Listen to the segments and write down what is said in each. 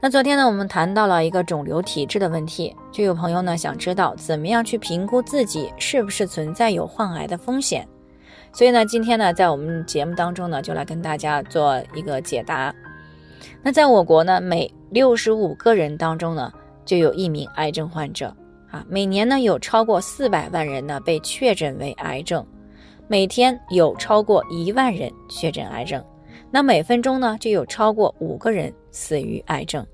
那昨天呢，我们谈到了一个肿瘤体质的问题，就有朋友呢想知道怎么样去评估自己是不是存在有患癌的风险。所以呢，今天呢，在我们节目当中呢，就来跟大家做一个解答。那在我国呢，每六十五个人当中呢，就有一名癌症患者啊，每年呢有超过四百万人呢被确诊为癌症。每天有超过一万人确诊癌症，那每分钟呢就有超过五个人死于癌症，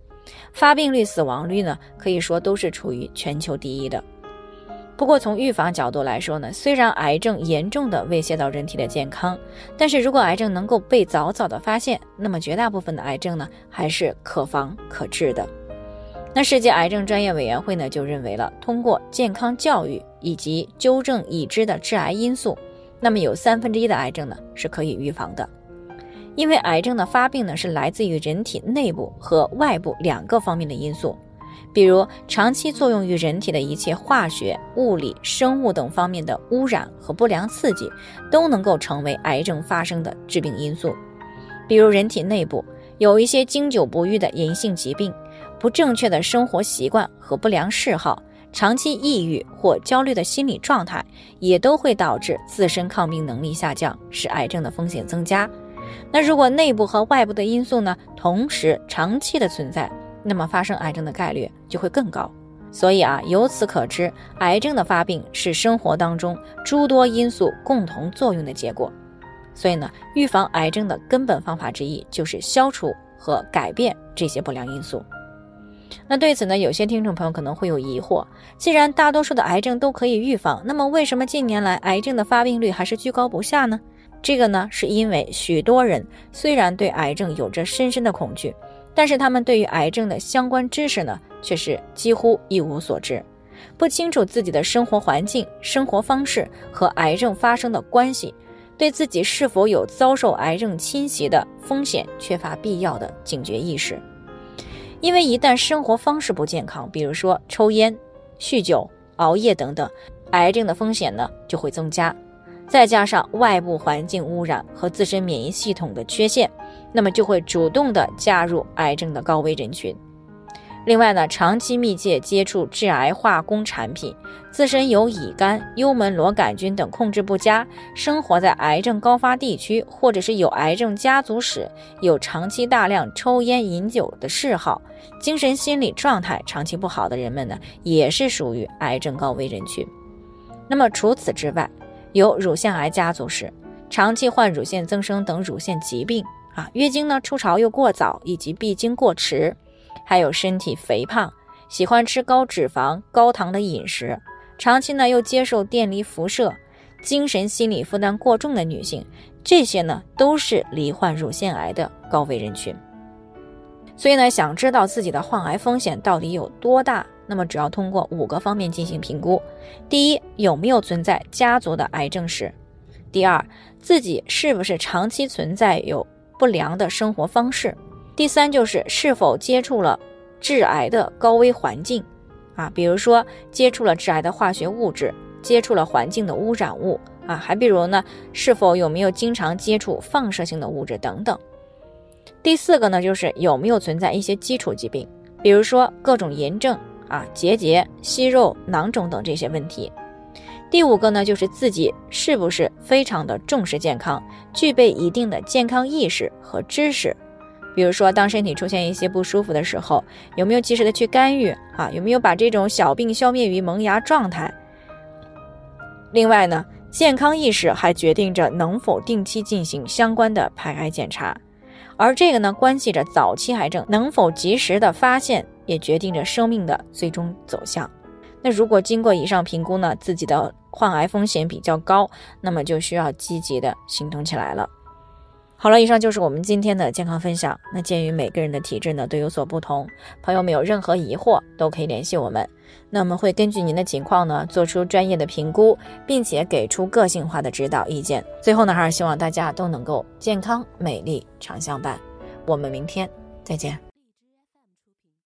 发病率、死亡率呢可以说都是处于全球第一的。不过从预防角度来说呢，虽然癌症严重的威胁到人体的健康，但是如果癌症能够被早早的发现，那么绝大部分的癌症呢还是可防可治的。那世界癌症专业委员会呢就认为了，通过健康教育以及纠正已知的致癌因素。那么有三分之一的癌症呢是可以预防的，因为癌症的发病呢是来自于人体内部和外部两个方面的因素，比如长期作用于人体的一切化学、物理、生物等方面的污染和不良刺激，都能够成为癌症发生的致病因素。比如人体内部有一些经久不愈的隐性疾病、不正确的生活习惯和不良嗜好。长期抑郁或焦虑的心理状态，也都会导致自身抗病能力下降，使癌症的风险增加。那如果内部和外部的因素呢，同时长期的存在，那么发生癌症的概率就会更高。所以啊，由此可知，癌症的发病是生活当中诸多因素共同作用的结果。所以呢，预防癌症的根本方法之一就是消除和改变这些不良因素。那对此呢，有些听众朋友可能会有疑惑：既然大多数的癌症都可以预防，那么为什么近年来癌症的发病率还是居高不下呢？这个呢，是因为许多人虽然对癌症有着深深的恐惧，但是他们对于癌症的相关知识呢，却是几乎一无所知，不清楚自己的生活环境、生活方式和癌症发生的关系，对自己是否有遭受癌症侵袭的风险缺乏必要的警觉意识。因为一旦生活方式不健康，比如说抽烟、酗酒、熬夜等等，癌症的风险呢就会增加。再加上外部环境污染和自身免疫系统的缺陷，那么就会主动的加入癌症的高危人群。另外呢，长期密切接触致癌化工产品，自身有乙肝、幽门螺杆菌等控制不佳，生活在癌症高发地区，或者是有癌症家族史，有长期大量抽烟饮酒的嗜好，精神心理状态长期不好的人们呢，也是属于癌症高危人群。那么除此之外，有乳腺癌家族史，长期患乳腺增生等乳腺疾病啊，月经呢初潮又过早，以及闭经过迟。还有身体肥胖，喜欢吃高脂肪、高糖的饮食，长期呢又接受电离辐射，精神心理负担过重的女性，这些呢都是罹患乳腺癌的高危人群。所以呢，想知道自己的患癌风险到底有多大，那么主要通过五个方面进行评估：第一，有没有存在家族的癌症史；第二，自己是不是长期存在有不良的生活方式。第三就是是否接触了致癌的高危环境，啊，比如说接触了致癌的化学物质，接触了环境的污染物，啊，还比如呢，是否有没有经常接触放射性的物质等等。第四个呢，就是有没有存在一些基础疾病，比如说各种炎症啊、结节、息肉、囊肿等这些问题。第五个呢，就是自己是不是非常的重视健康，具备一定的健康意识和知识。比如说，当身体出现一些不舒服的时候，有没有及时的去干预啊？有没有把这种小病消灭于萌芽状态？另外呢，健康意识还决定着能否定期进行相关的排癌检查，而这个呢，关系着早期癌症能否及时的发现，也决定着生命的最终走向。那如果经过以上评估呢，自己的患癌风险比较高，那么就需要积极的行动起来了。好了，以上就是我们今天的健康分享。那鉴于每个人的体质呢都有所不同，朋友们有任何疑惑都可以联系我们，那我们会根据您的情况呢做出专业的评估，并且给出个性化的指导意见。最后呢，还是希望大家都能够健康美丽常相伴。我们明天再见。